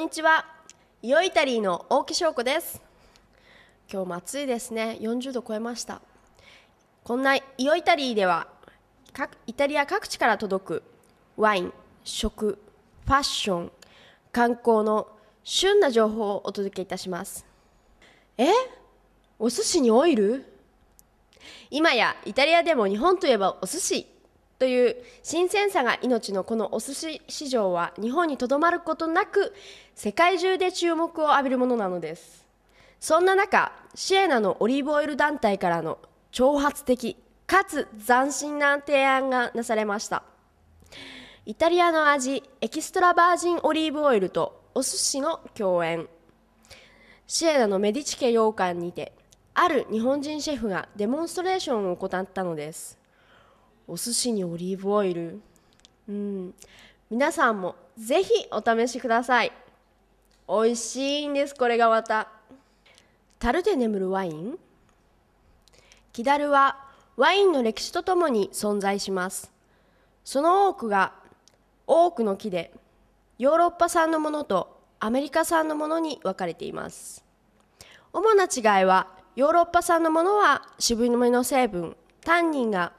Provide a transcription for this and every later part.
にちは。イオイタリーの大木翔子です。今日も暑いですね。40度超えました。こんなイオイタリーでは各イタリア各地から届くワイン食ファッション観光の旬な情報をお届けいたします。え？お寿司にオイル？今やイタリアでも日本といえばお寿司。という新鮮さが命のこのお寿司市場は日本にとどまることなく世界中で注目を浴びるものなのです。そんな中シエナのオリーブオイル団体からの挑発的かつ斬新な提案がなされました。イタリアの味エキストラバージンオリーブオイルとお寿司の共演。シエナのメディチ家洋館にてある日本人シェフがデモンストレーションを行ったのです。お寿司にオリーブオイル。うん。皆さんもぜひお試しください。美味しいんですこれがまた。樽で眠るワイン？キダルはワインの歴史とともに存在します。その多くが多くの木でヨーロッパ産のものとアメリカ産のものに分かれています。主な違いはヨーロッパ産のものは渋みの成分タンニンが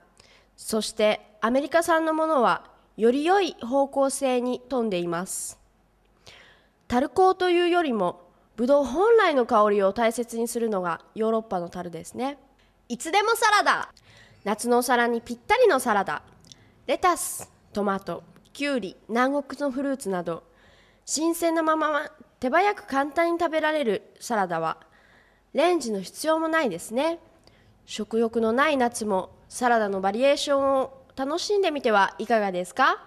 そしてアメリカ産のものはより良い方向性に富んでいます。樽香というよりもブドウ本来の香りを大切にするのがヨーロッパの樽ですね。いつでもサラダ。夏のお皿にぴったりのサラダ。レタストマトきゅうり南国のフルーツなど新鮮なまま手早く簡単に食べられるサラダはレンジの必要もないですね。食欲のない夏もサラダのバリエーションを楽しんでみてはいかがですか？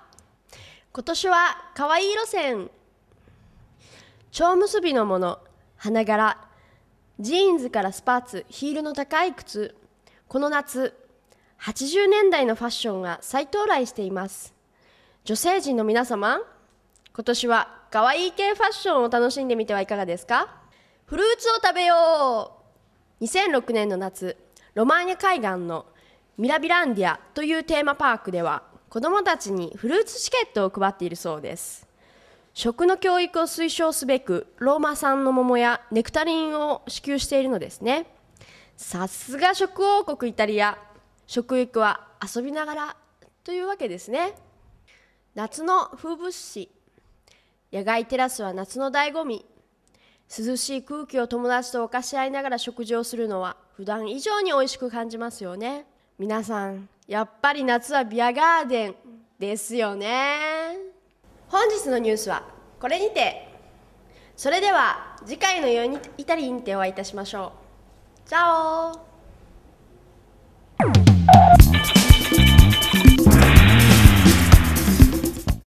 今年は可愛い路線。蝶結びのもの。花柄。ジーンズからスパーツ。ヒールの高い靴。この夏80年代のファッションが再到来しています。女性陣の皆様今年は可愛い系ファッションを楽しんでみてはいかがですか？フルーツを食べよう。2006年の夏ロマーニャ海岸のミラビランディアというテーマパークでは子どもたちにフルーツチケットを配っているそうです。食の教育を推奨すべくローマ産の桃やネクタリンを支給しているのですね。さすが食王国イタリア。食育は遊びながらというわけですね。夏の風物詩。野外テラスは夏の醍醐味。涼しい空気を友達と分かし合いながら食事をするのは普段以上に美味しく感じますよね。皆さんやっぱり夏はビアガーデンですよね。本日のニュースはこれにて。それでは次回のようにイタリにてお会いいたしましょう。チャオ